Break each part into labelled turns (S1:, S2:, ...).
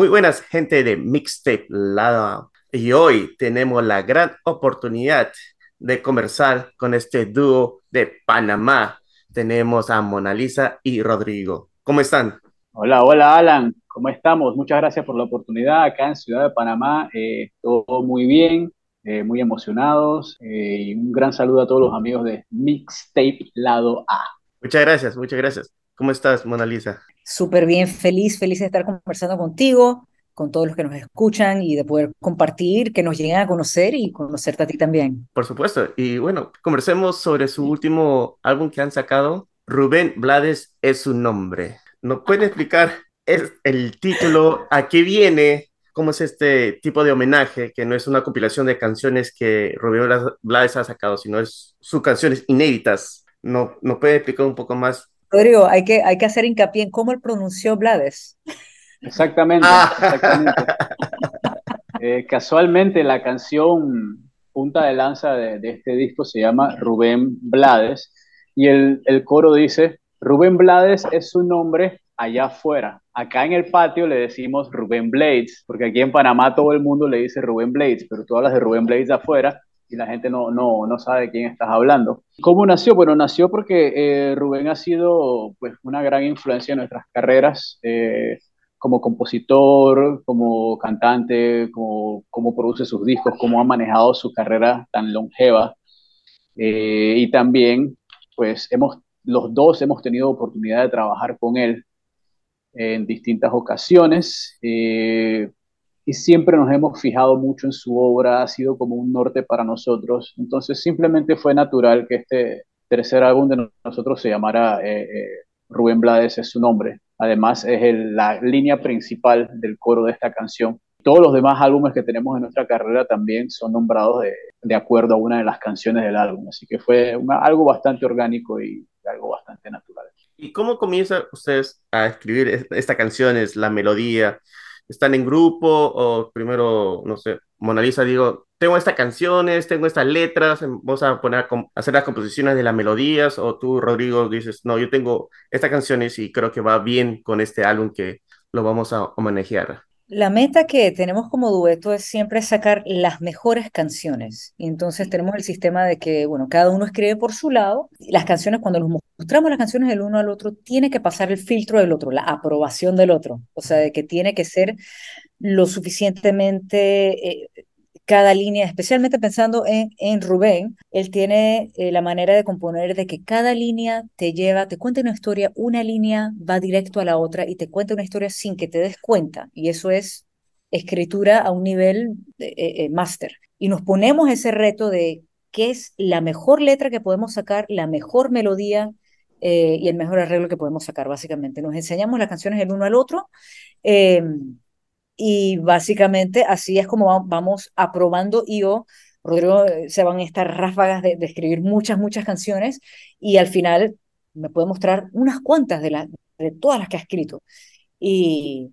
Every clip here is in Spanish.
S1: Muy buenas, gente de Mixtape Lado. Y hoy tenemos la gran oportunidad de conversar con este dúo de Panamá. Tenemos a Mona Lisa y Rodrigo. ¿Cómo están?
S2: Hola, hola Alan, ¿cómo estamos? Muchas gracias por la oportunidad acá en Ciudad de Panamá. Eh, todo muy bien, eh, muy emocionados eh, y un gran saludo a todos los amigos de Mixtape Lado A.
S1: Muchas gracias, muchas gracias. ¿Cómo estás, Mona Lisa?
S3: Súper bien, feliz, feliz de estar conversando contigo, con todos los que nos escuchan y de poder compartir, que nos lleguen a conocer y conocerte a ti también.
S1: Por supuesto. Y bueno, conversemos sobre su último álbum que han sacado. Rubén Blades es su nombre. ¿Nos puede explicar el título, a qué viene, cómo es este tipo de homenaje, que no es una compilación de canciones que Rubén Blades ha sacado, sino es sus canciones inéditas? ¿No, ¿Nos puede explicar un poco más
S3: Rodrigo, hay que, hay que hacer hincapié en cómo él pronunció Blades.
S2: Exactamente, ah. exactamente. Eh, casualmente la canción punta de lanza de, este disco se llama Rubén Blades y el, el coro dice, Rubén Blades es su nombre allá afuera. Acá en el patio le decimos Rubén Blades, porque aquí en Panamá todo el mundo le dice Rubén Blades, pero tú hablas de Rubén Blades afuera y la gente no, no, no sabe de quién estás hablando. ¿Cómo nació? Bueno, nació porque eh, Rubén ha sido pues, una gran influencia en nuestras carreras eh, como compositor, como cantante, como, cómo produce sus discos, cómo ha manejado su carrera tan longeva. Eh, y también, pues, hemos, los dos hemos tenido oportunidad de trabajar con él en distintas ocasiones y siempre nos hemos fijado mucho en su obra, ha sido como un norte para nosotros. Entonces simplemente fue natural que este tercer álbum de nosotros se llamara eh, eh, Rubén Blades es su nombre. Además es la línea principal del coro de esta canción. Todos los demás álbumes que tenemos en nuestra carrera también son nombrados de, de acuerdo a una de las canciones del álbum. Así que fue algo bastante orgánico y algo bastante natural.
S1: ¿Y cómo comienzan ustedes a escribir esta canción, es la melodía? Están en grupo o primero, no sé, Mona Lisa, digo, tengo estas canciones, tengo estas letras, em, vamos a poner a hacer las composiciones de las melodías o tú, Rodrigo, dices, no, yo tengo estas canciones y creo que va bien con este álbum que lo vamos a homenajear.
S3: La meta que tenemos como dueto es siempre sacar las mejores canciones. Y entonces tenemos el sistema de que, bueno, cada uno escribe por su lado. las canciones, cuando nos mostramos las canciones del uno al otro, tiene que pasar el filtro del otro, la aprobación del otro. O sea, de que tiene que ser lo suficientemente eh, cada línea, especialmente pensando en, en Rubén, él tiene eh, la manera de componer de que cada línea te lleva, te cuenta una historia, una línea va directo a la otra y te cuenta una historia sin que te des cuenta. Y eso es escritura a un nivel eh, eh, máster. Y nos ponemos ese reto de qué es la mejor letra que podemos sacar, la mejor melodía y el mejor arreglo que podemos sacar, básicamente. Nos enseñamos las canciones el uno al otro. Y básicamente así es como vamos aprobando yo, Rodrigo, eh, se van estas ráfagas de, de, escribir muchas, muchas canciones y al final me puede mostrar unas cuantas de, de todas las que ha escrito. Y,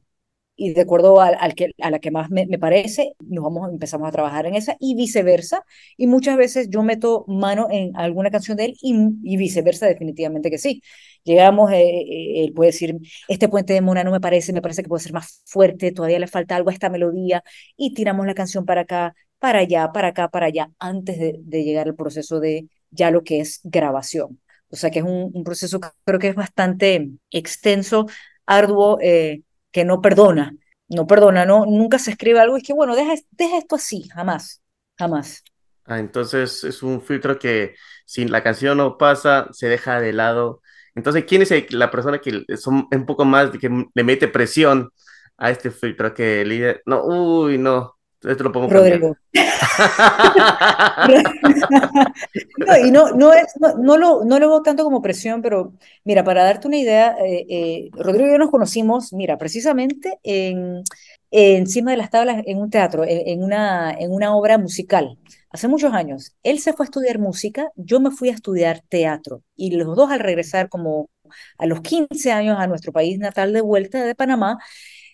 S3: y de acuerdo al, al que, a la que más me, me, parece, nos vamos, empezamos a trabajar en esa y viceversa. Y muchas veces yo meto mano en alguna canción de él y, y viceversa, definitivamente que sí. Llegamos, eh, eh, él puede decir, este puente de Mona no me parece, me parece que puede ser más fuerte, todavía le falta algo a esta melodía y tiramos la canción para acá, para allá, para acá, para allá, antes de, de llegar al proceso de ya lo que es grabación. O sea que es un, un proceso que creo que es bastante extenso, arduo. Eh, que no perdona, no perdona, no, nunca se escribe algo, es que bueno, deja, deja esto así, jamás, jamás.
S1: Ah, entonces es un filtro que si la canción no pasa, se deja de lado. Entonces, ¿quién es la persona que son un poco más, que le mete presión a este filtro que le no, uy, no, esto lo pongo Rodrigo.
S3: no, y no, no, es, no, lo, no lo veo tanto como presión, pero mira, para darte una idea, eh, eh, Rodrigo y yo nos conocimos, mira, precisamente en, encima de las tablas en un teatro, en, una, en una obra musical, hace muchos años. Él se fue a estudiar música, yo me fui a estudiar teatro, y los dos al regresar como a los 15 años a nuestro país natal de vuelta de Panamá,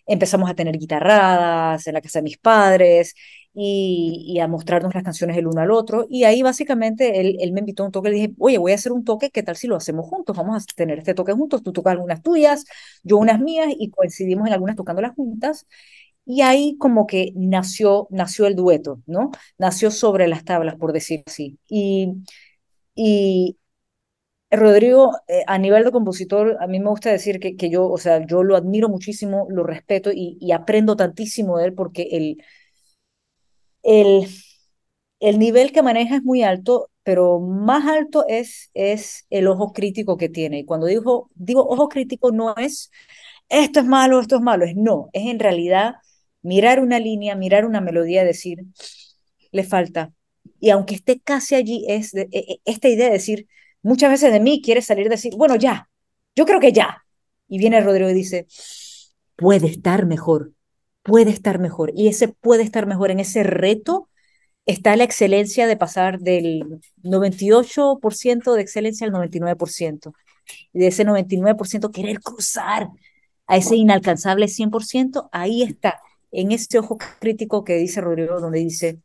S3: empezamos a tener guitarradas en la casa de mis padres y, a mostrarnos las canciones el uno al otro. Y ahí básicamente él, él me invitó a un toque, le dije, oye, voy a hacer un toque, ¿qué tal si lo hacemos juntos? Vamos a tener este toque juntos, tú tocas algunas tuyas, yo unas mías y coincidimos en algunas tocándolas juntas. Y ahí como que nació, nació el dueto, ¿no? Nació sobre las tablas, por decir así. Y, y Rodrigo, eh, a nivel de compositor, a mí me gusta decir que, que yo, o sea, yo lo admiro muchísimo, lo respeto y, y aprendo tantísimo de él porque el, el, el nivel que maneja es muy alto, pero más alto es, es el ojo crítico que tiene. Y cuando digo, digo ojo crítico no es esto es malo, esto es malo, es no, es en realidad mirar una línea, mirar una melodía y decir, le falta. Y aunque esté casi allí, es e, e, esta idea de decir, muchas veces de mí quiere salir y decir, bueno, ya, yo creo que ya. Y viene Rodrigo y dice, puede estar mejor, puede estar mejor. Y ese puede estar mejor en ese reto está la excelencia de pasar del 98% de excelencia al 99%. Y de ese 99% querer cruzar a ese inalcanzable 100%, ahí está, en ese ojo crítico que dice Rodrigo, donde dice,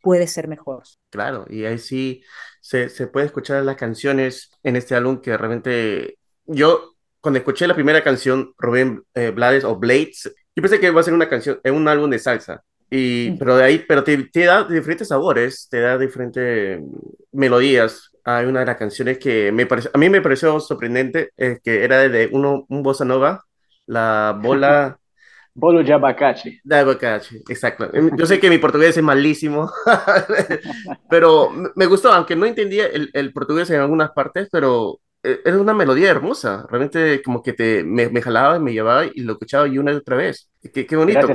S3: puede ser mejor.
S1: Claro, y ahí sí se, se puede escuchar las canciones en este álbum que realmente yo, cuando escuché la primera canción, Rubén eh, Blades o Blades, yo pensé que iba a ser una canción, un álbum de salsa. Y, pero de ahí, pero te, te, da diferentes sabores, te da diferentes melodías. Hay una de las canciones que me pareció, a mí me pareció sorprendente, eh, que era de uno, un bossa nova, la bola...
S2: Bolo de abacache.
S1: De abacache, exacto. Yo sé que mi portugués es malísimo, pero me gustó, aunque no entendía el, el portugués en algunas partes, pero eh, era una melodía hermosa, realmente como que te, me, me jalaba y me llevaba y lo escuchaba y una y otra vez. Qué, qué bonito.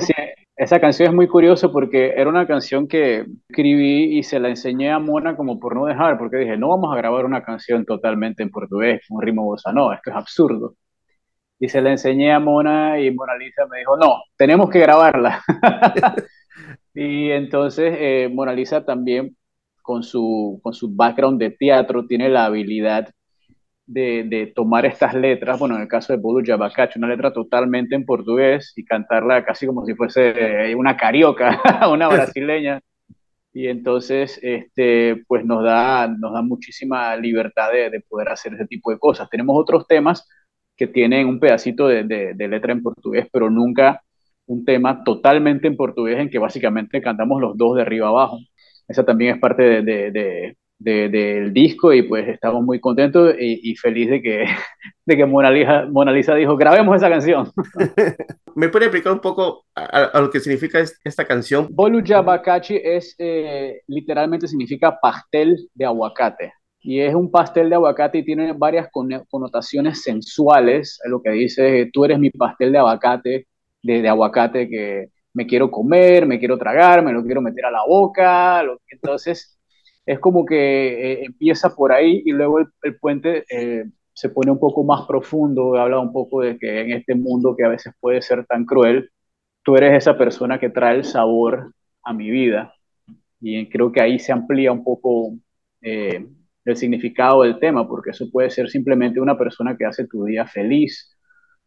S2: esa canción es muy curiosa porque era una canción que escribí y se la enseñé a Mona como por no dejar, porque dije, no vamos a grabar una canción totalmente en portugués, un ritmo bossa no, esto es absurdo. Y se la enseñé a Mona y Mona Lisa me dijo, no, tenemos que grabarla. y entonces eh, Mona Lisa también con su, con su background de teatro tiene la habilidad de, tomar estas letras, bueno, en el caso de Bolo Yabacacho, una letra totalmente en portugués y cantarla casi como si fuese eh, una carioca, una brasileña. Y entonces, este, pues nos da, nos da muchísima libertad de, de, poder hacer ese tipo de cosas. Tenemos otros temas que tienen un pedacito de, de, letra en portugués, pero nunca un tema totalmente en portugués en que básicamente cantamos los dos de arriba abajo. Esa también es parte de, del disco y pues estamos muy contentos y, y feliz de que, de que Mona, Lisa, Mona Lisa dijo, grabemos esa canción.
S1: ¿Me puede explicar un poco a, lo que significa esta canción?
S2: Bolu Abacachi es, eh, literalmente significa pastel de aguacate. Y es un pastel de aguacate y tiene varias connotaciones sensuales. Es lo que dice, tú eres mi pastel de aguacate, de, de aguacate que me quiero comer, me quiero tragar, me lo quiero meter a la boca. Entonces, es como que eh, empieza por ahí y luego el, puente eh, se pone un poco más profundo, habla un poco de que en este mundo que a veces puede ser tan cruel, tú eres esa persona que trae el sabor a mi vida. Y creo que ahí se amplía un poco eh, el significado del tema, porque eso puede ser simplemente una persona que hace tu día feliz,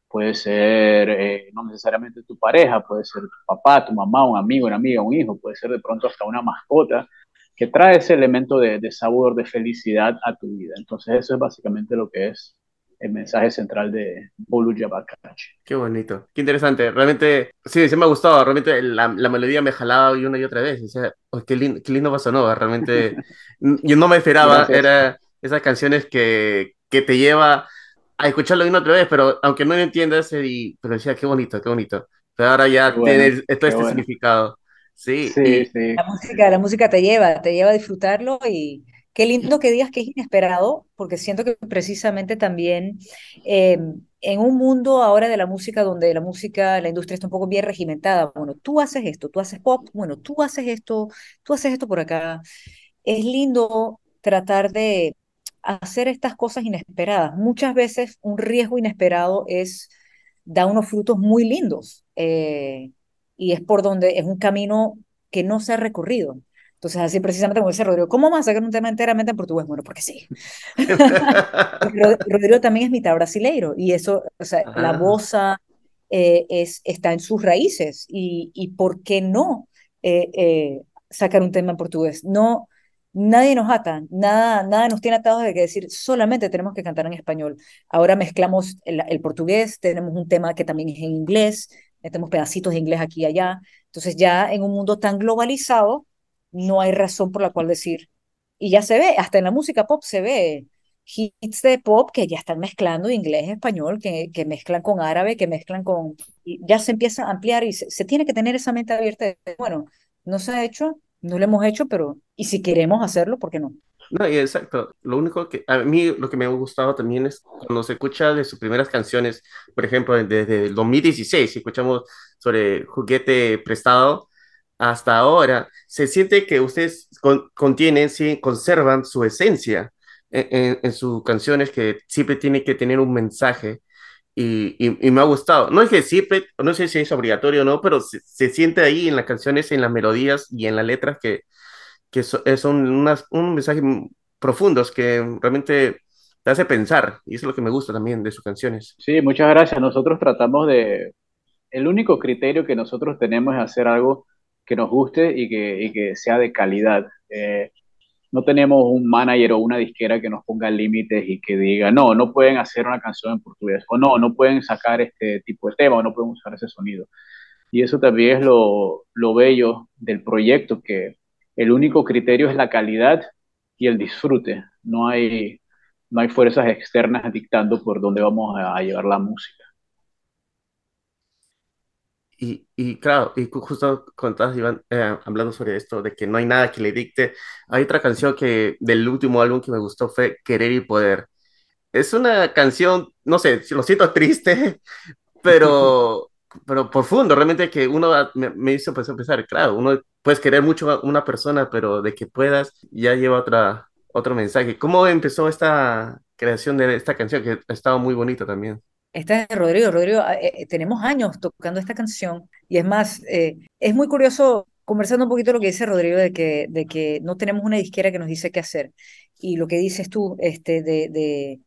S2: puede ser no necesariamente tu pareja, puede ser tu papá, tu mamá, un amigo, una amiga, un hijo, puede ser de pronto hasta una mascota que trae ese elemento de, sabor, de felicidad a tu vida. Entonces eso es básicamente lo que es el mensaje central de Bolu Yabakachi.
S1: Qué bonito, qué interesante. Realmente, sí, sí me ha gustado. Realmente la, melodía me jalaba una y otra vez. Oh, qué, lindo, qué lindo Realmente, yo no me esperaba. Era esas canciones que, que te lleva a escucharlo una y otra vez, pero aunque no lo entiendas, y, pero decía, qué bonito, qué bonito. Pero ahora ya tienes todo este significado. Sí,
S3: sí, La música, la música te lleva, te lleva a disfrutarlo y qué lindo que digas que es inesperado, porque siento que precisamente también em, en un mundo ahora de la música donde la música, la industria está un poco bien regimentada, bueno, tú haces esto, tú haces pop, bueno, tú haces esto, tú haces esto por acá. Es lindo tratar de hacer estas cosas inesperadas. Muchas veces un riesgo inesperado es da unos frutos muy lindos. Eh, y es por donde es un camino que no se ha recorrido. Entonces, así precisamente como dice Rodrigo, ¿cómo vamos a sacar un tema enteramente en portugués? Bueno, porque sí. Rodrigo también es mitad brasileiro y eso, o sea, la bosa eh, es, está en sus raíces y, y por qué no eh, sacar un tema en portugués. No, nadie nos ata, nada, nada nos tiene atados de que decir solamente tenemos que cantar en español. Ahora mezclamos el, el portugués, tenemos un tema que también es en inglés, metemos pedacitos de inglés aquí y allá. Entonces ya en un mundo tan globalizado, no hay razón por la cual decir, y ya se ve, hasta en la música pop se ve hits de pop que ya están mezclando inglés, español, que, que mezclan con árabe, que mezclan con, y ya se empieza a ampliar y se, tiene que tener esa mente abierta bueno, no se ha hecho, no lo hemos hecho, pero, y si queremos hacerlo, ¿por qué no?
S1: No, exacto. Lo único que a mí lo que me ha gustado también es cuando se escucha de sus primeras canciones, por ejemplo, desde el 2016, si escuchamos sobre Juguete Prestado hasta ahora, se siente que ustedes contienen, sí, conservan su esencia en, sus canciones, que siempre tiene que tener un mensaje. Y, y, me ha gustado. No es que siempre, no sé si es obligatorio o no, pero se, se siente ahí en las canciones, en las melodías y en las letras que, que eh, son unas, un mensaje profundos que realmente te hace pensar, y eso es lo que me gusta también de sus canciones.
S2: Sí, muchas gracias. Nosotros tratamos de... El único criterio que nosotros tenemos es hacer algo que nos guste y que, y que sea de calidad. Eh, no tenemos un manager o una disquera que nos ponga límites y que diga, no, no pueden hacer una canción en portugués, o no, no pueden sacar este tipo de tema, o no pueden usar ese sonido. Y eso también es lo, lo bello del proyecto, que el único criterio es la calidad y el disfrute. No hay, no hay fuerzas externas dictando por dónde vamos a, llevar la música.
S1: Y, y, claro, y justo cuando Iván, eh, hablando sobre esto, de que no hay nada que le dicte, hay otra canción que del último álbum que me gustó fue Querer y Poder. Es una canción, no sé, lo siento triste, pero, pero profundo, realmente que uno me, me hizo pues, empezar, claro, uno puedes querer mucho a una persona, pero de que puedas, ya lleva otra, otro mensaje. ¿Cómo empezó esta creación de esta canción, que ha estado muy bonita también?
S3: Esta es Rodrigo. Rodrigo, eh, eh, tenemos años tocando esta canción y es más, eh, es muy curioso conversando un poquito lo que dice Rodrigo de que, no tenemos una disquera que nos dice qué hacer. Y lo que dices tú, este, de,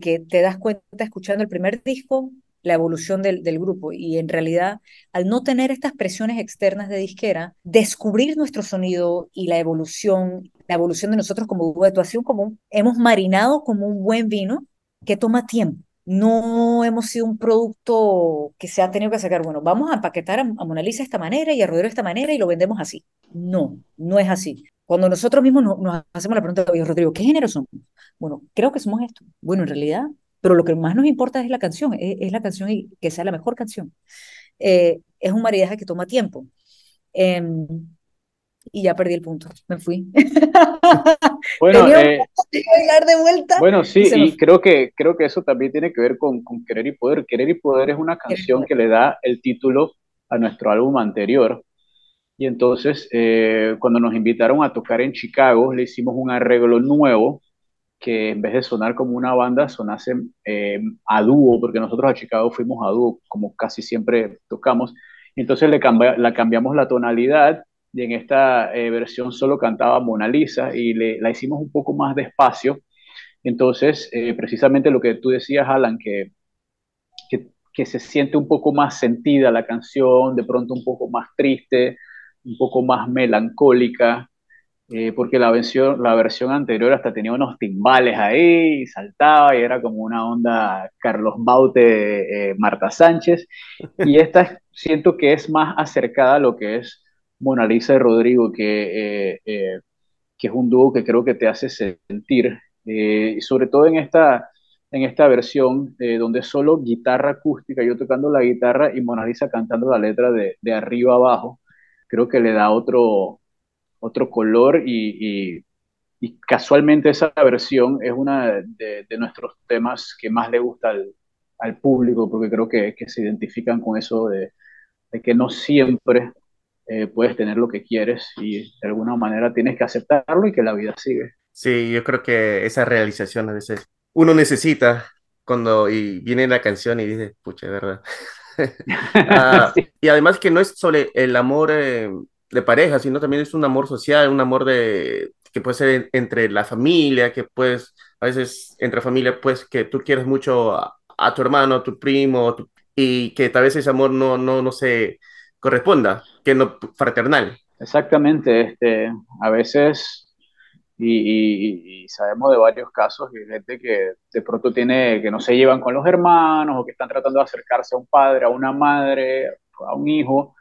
S3: que te das cuenta escuchando el primer disco la evolución del, grupo. Y en realidad, al no tener estas presiones externas de disquera, descubrir nuestro sonido y la evolución, la evolución de nosotros como grupo de actuación, como hemos marinado como un buen vino que toma tiempo. No hemos sido un producto que se ha tenido que sacar, bueno, vamos a empaquetar a, Mona Lisa de esta manera y a Rodrigo de esta manera y lo vendemos así. No, no es así. Cuando nosotros mismos nos, nos hacemos la pregunta, oye, Rodrigo, ¿qué género somos? Bueno, creo que somos esto. Bueno, en realidad pero lo que más nos importa es la canción, es, la canción y que sea la mejor canción. Eh, es un maridaje que toma tiempo. Em, y ya perdí el punto, me fui.
S2: Bueno, eh, de vuelta. Bueno, sí, y creo que, creo que eso también tiene que ver con, con, Querer y Poder. Querer y Poder es una canción que le da el título a nuestro álbum anterior. Y entonces, eh, cuando nos invitaron a tocar en Chicago, le hicimos un arreglo nuevo que en vez de sonar como una banda, sonase eh, a dúo, porque nosotros a Chicago fuimos a dúo, como casi siempre tocamos. Entonces le la cambiamos la tonalidad y en esta eh, versión solo cantaba Mona Lisa y le, la hicimos un poco más despacio. Entonces, eh, precisamente lo que tú decías, Alan, que, que, que se siente un poco más sentida la canción, de pronto un poco más triste, un poco más melancólica, eh, porque la versión, la versión anterior hasta tenía unos timbales ahí, y saltaba y era como una onda Carlos Baute, Marta Sánchez, y esta siento que es más acercada a lo que es Mona Lisa y Rodrigo, que, eh, que es un dúo que creo que te hace sentir, y sobre todo en esta, en esta versión donde solo guitarra acústica, yo tocando la guitarra y Mona Lisa cantando la letra de, de arriba abajo, creo que le da otro, otro color y, casualmente esa versión es una de, nuestros temas que más le gusta al, público porque creo que, se identifican con eso de, que no siempre eh, puedes tener lo que quieres y de alguna manera tienes que aceptarlo y que la vida sigue.
S1: Sí, yo creo que esa realización a veces uno necesita cuando y viene la canción y dice, pucha, verdad. Ah, y además que no es sobre el amor eh, de pareja, sino también es un amor social, un amor de que puede ser entre la familia, que puedes, a veces entre familia, pues que tú quieres mucho a, tu hermano, a tu primo, y que tal vez ese amor no, no, no se corresponda, que no fraternal.
S2: Exactamente, este, a veces, y, sabemos de varios casos, de gente que de pronto tiene, que no se llevan con los hermanos, o que están tratando de acercarse a un padre, a una madre, a un hijo,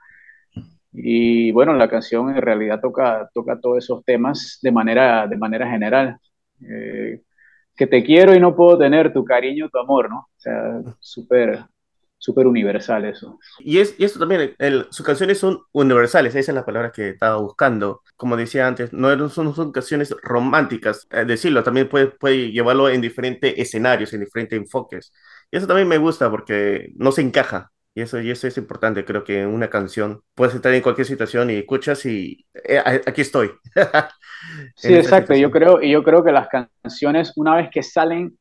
S2: y bueno, la canción en realidad toca, toca todos esos temas de manera, de manera general. Eh, que te quiero y no puedo tener tu cariño, tu amor, ¿no? O sea, súper súper universal eso.
S1: Y, es, y eso también, sus canciones son universales, esa es la palabra que estaba buscando. Como decía antes, no son, son canciones románticas, eh, decirlo, también puede, puede llevarlo en diferentes escenarios, en diferentes enfoques. Y eso también me gusta porque no se encaja. Y eso, y eso es importante, creo que en una canción puedes estar en cualquier situación y escuchas y eh, aquí estoy.
S2: sí, exacto. Yo creo, y yo creo que las canciones, una vez que salen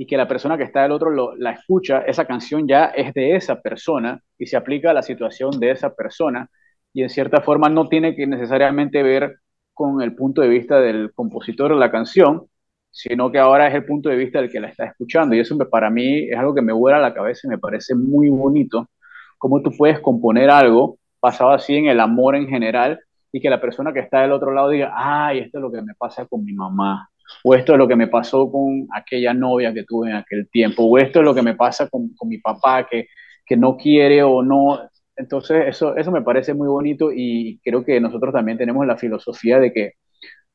S2: y que la persona que está del otro lo, la escucha, esa canción ya es de esa persona y se aplica a la situación de esa persona y en cierta forma no tiene que necesariamente ver con el punto de vista del compositor de la canción, sino que ahora es el punto de vista del que la está escuchando. Y eso para mí es algo que me vuela la cabeza y me parece muy bonito, cómo tú puedes componer algo basado así en el amor en general y que la persona que está del otro lado diga, ay, esto es lo que me pasa con mi mamá, o esto es lo que me pasó con aquella novia que tuve en aquel tiempo, o esto es lo que me pasa con, con mi papá que, que no quiere o no. Entonces, eso, eso me parece muy bonito y creo que nosotros también tenemos la filosofía de que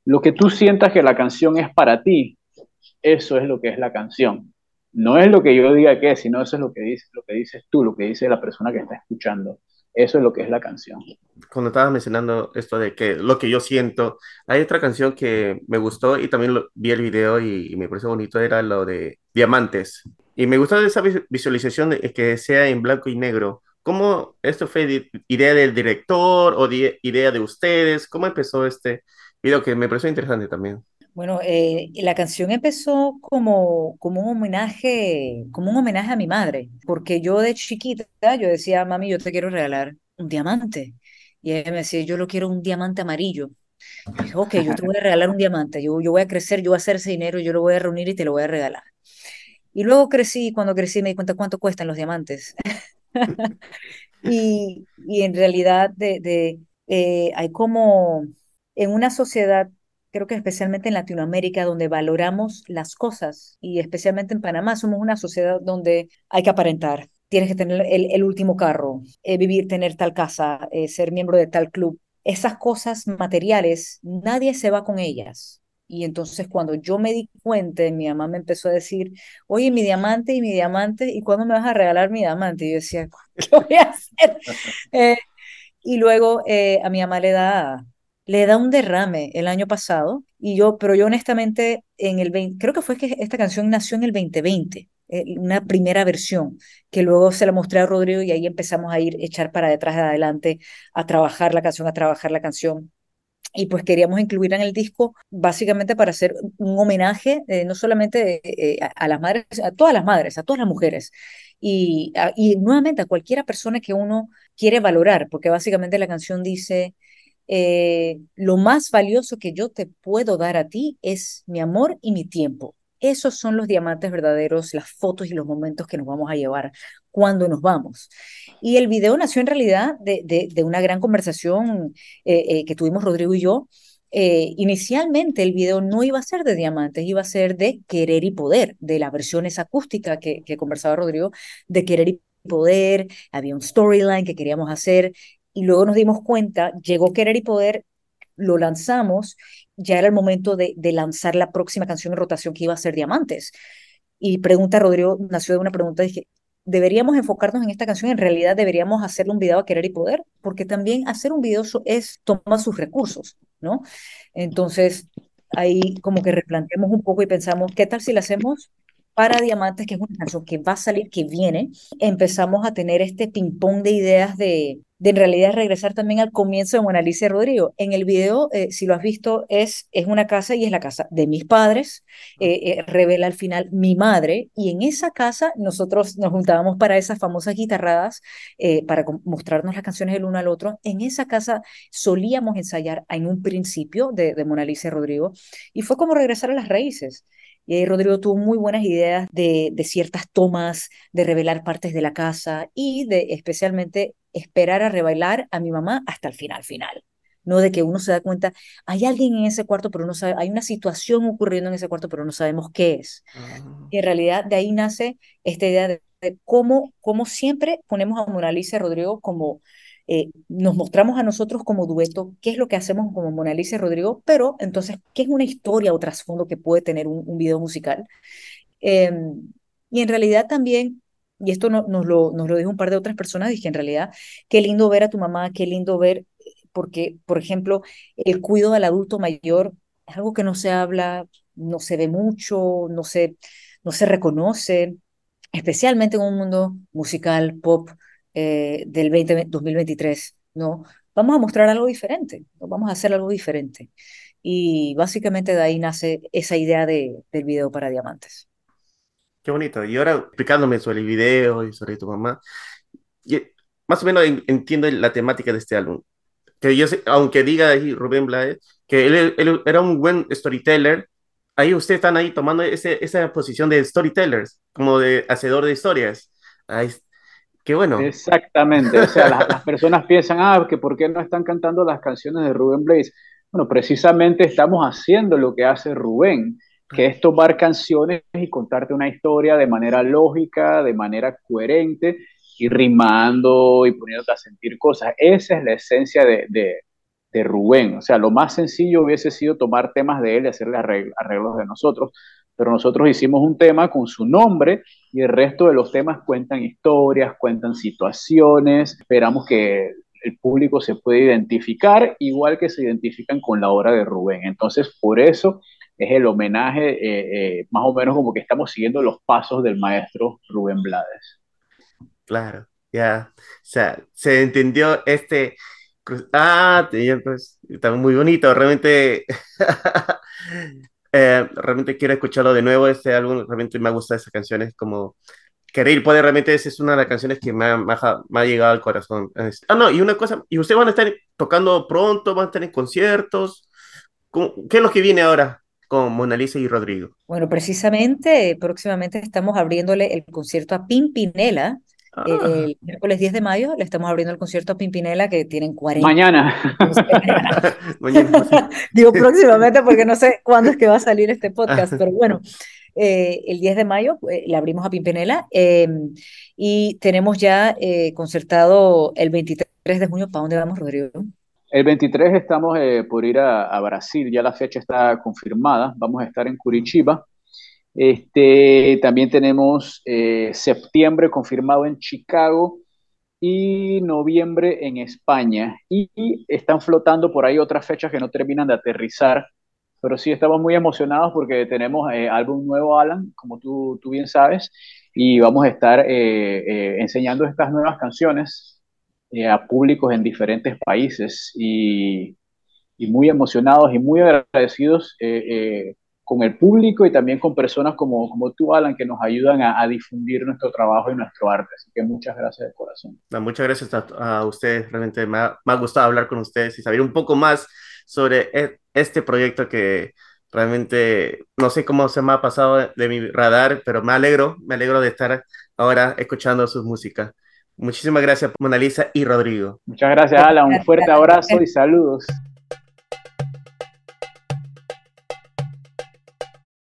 S2: lo que tú sientas que la canción es para ti, eso es lo que es la canción. No es lo que yo diga que es, sino eso es lo que, dices, lo que dices tú, lo que dice la persona que está escuchando. Eso es lo que es la canción.
S1: Cuando estabas mencionando esto de que lo que yo siento, hay otra canción que me gustó y también vi el video y, me pareció bonito, era lo de Diamantes. Y me gustó esa visualización de que sea en blanco y negro. ¿Cómo esto fue idea del director o idea de ustedes? ¿Cómo empezó este video que me pareció interesante también?
S3: Bueno, eh, la canción empezó como, como un homenaje, como un homenaje a mi madre, porque yo de chiquita, yo decía, mami, yo te quiero regalar un diamante. Y ella me decía, yo lo quiero un diamante amarillo. Y dije, ok, yo te voy a regalar un diamante, yo, yo voy a crecer, yo voy a hacer ese dinero, yo lo voy a reunir y te lo voy a regalar. Y luego crecí, cuando crecí me di cuenta cuánto cuestan los diamantes. y, y en realidad de, de eh, hay como en una sociedad creo que especialmente en Latinoamérica, donde valoramos las cosas y especialmente en Panamá, somos una sociedad donde hay que aparentar. Tienes que tener el, último carro, eh, vivir, tener tal casa, eh, ser miembro de tal club. Esas cosas materiales, nadie se va con ellas. Y entonces cuando yo me di cuenta, mi mamá me empezó a decir, oye, mi diamante y mi diamante, ¿y cuándo me vas a regalar mi diamante? Y yo decía, ¿qué voy a hacer? Eh, y luego a mi mamá le da le da un derrame el año pasado y yo, pero yo honestamente en el 20, creo que fue que esta canción nació en el 2020, eh, una primera versión que luego se la mostré a Rodrigo y ahí empezamos a ir echar para detrás de adelante a trabajar la canción, a trabajar la canción. Y pues queríamos incluir en el disco básicamente para hacer un homenaje eh, no solamente eh, a, las madres, a todas las madres, a todas las mujeres, y, y nuevamente a cualquiera persona que uno quiere valorar, porque básicamente la canción dice, eh, lo más valioso que yo te puedo dar a ti es mi amor y mi tiempo. Esos son los diamantes verdaderos, las fotos y los momentos que nos vamos a llevar cuando nos vamos. Y el video nació en realidad de, de, una gran conversación eh, eh, que tuvimos Rodrigo y yo. inicialmente el video no iba a ser de diamantes, iba a ser de querer y poder, de la versión esa acústica que, que conversaba Rodrigo, de querer y poder, había un storyline que queríamos hacer y luego nos dimos cuenta, llegó Querer y Poder, lo lanzamos, ya era el momento de, de lanzar la próxima canción en rotación que iba a ser Diamantes. Y pregunta Rodrigo, nació de una pregunta, dije, ¿deberíamos enfocarnos en esta canción? En realidad deberíamos hacerle un video a Querer y Poder, porque también hacer un video es tomar sus recursos, ¿no? Entonces, ahí como que replanteamos un poco y pensamos, ¿qué tal si la hacemos para Diamantes, que es una canción que va a salir, que viene? Empezamos a tener este ping-pong de ideas de, de en realidad regresar también al comienzo de Mona Lisa y Rodrigo. En el video, eh, si lo has visto, es, es una casa y es la casa de mis padres, eh, eh, revela al final mi madre, y en esa casa nosotros nos juntábamos para esas famosas guitarradas, para mostrarnos las canciones el uno al otro. En esa casa solíamos ensayar en un principio de, de Mona Lisa y Rodrigo, y fue como regresar a las raíces. Y ahí Rodrigo tuvo muy buenas ideas de, de ciertas tomas, de revelar partes de la casa y de especialmente esperar a revelar a mi mamá hasta el final final. No de que uno se da cuenta, hay alguien en ese cuarto, pero no sabe, hay una situación ocurriendo en ese cuarto, pero no sabemos qué es. Ah. Y en realidad de ahí nace esta idea de, cómo, cómo siempre ponemos a Mona Lisa y Rodrigo como eh, nos mostramos a nosotros como dueto, qué es lo que hacemos como Mona Lisa y Rodrigo, pero entonces, ¿qué es una historia o trasfondo que puede tener un, video musical? Em, y en realidad también, y esto nos, lo, nos lo dijo un par de otras personas, dije, en realidad, qué lindo ver a tu mamá, qué lindo ver, porque, por ejemplo, el cuidado del adulto mayor es algo que no se habla, no se ve mucho, no se, no se reconoce, especialmente en un mundo musical, pop, eh, del 2023, ¿no? Vamos a mostrar algo diferente, vamos a hacer algo diferente. Y básicamente de ahí nace esa idea de, del video para diamantes.
S1: Qué bonito. Y ahora explicándome sobre el video y sobre tu mamá, y más o menos entiendo la temática de este álbum. Que yo sé, aunque diga ahí Rubén Blades que él, él, era un buen storyteller, ahí ustedes están ahí tomando ese, esa posición de storytellers, como de hacedor de historias. Ahí, Qué bueno.
S2: Exactamente. O sea, las, personas piensan, ah, que por qué no están cantando las canciones de Rubén Blaze. Bueno, precisamente estamos haciendo lo que hace Rubén, que es tomar canciones y contarte una historia de manera lógica, de manera coherente, y rimando y poniéndote a sentir cosas. Esa es la esencia de, de, de Rubén. O sea, lo más sencillo hubiese sido tomar temas de él y hacerle arreglos de nosotros pero nosotros hicimos un tema con su nombre y el resto de los temas cuentan historias, cuentan situaciones, esperamos que el público se pueda identificar igual que se identifican con la obra de Rubén. Entonces, por eso es el homenaje, eh, eh, más o menos como que estamos siguiendo los pasos del maestro Rubén Blades.
S1: Claro, ya, o sea, se entendió este... Ah, pues, está muy bonito, realmente Eh, realmente quiero escucharlo de nuevo, este álbum, realmente me ha gustado esas canciones, como Querer poder, realmente esa es una de las canciones que me ha, me ha, llegado al corazón. Ah, no, y una cosa, ¿y ustedes van a estar tocando pronto? ¿Van a estar en conciertos? ¿Qué es lo que viene ahora? Con Mona Lisa y Rodrigo.
S3: Bueno, precisamente próximamente estamos abriéndole el concierto a Pimpinela Ah. El miércoles 10 de mayo le estamos abriendo el concierto a Pimpinela que tienen 40.
S2: Mañana.
S3: Digo próximamente porque no sé cuándo es que va a salir este podcast, pero bueno, eh, el 10 de mayo eh, le abrimos a Pimpinela em, y tenemos ya eh, concertado el 23 de junio. ¿Para dónde vamos, Rodrigo?
S2: El 23 estamos por ir a, a Brasil, ya la fecha está confirmada. Vamos a estar en Curitiba este, también tenemos eh, septiembre confirmado en Chicago y noviembre en España. Y, están flotando por ahí otras fechas que no terminan de aterrizar. Pero sí estamos muy emocionados porque tenemos eh, álbum nuevo, Alan, como tú, tú, bien sabes, y vamos a estar eh, enseñando estas nuevas canciones a públicos en diferentes países y, y, muy emocionados y muy agradecidos con el público y también con personas como, como tú, Alan, que nos ayudan a, difundir nuestro trabajo y nuestro arte. Así que muchas gracias de corazón.
S1: muchas gracias a, ustedes, realmente me ha, me ha, gustado hablar con ustedes y saber un poco más sobre e, este proyecto que realmente no sé cómo se me ha pasado de mi radar, pero me alegro, me alegro de estar ahora escuchando su música. Muchísimas gracias, Mona Lisa y Rodrigo.
S2: Muchas gracias, Alan. Un fuerte abrazo y saludos.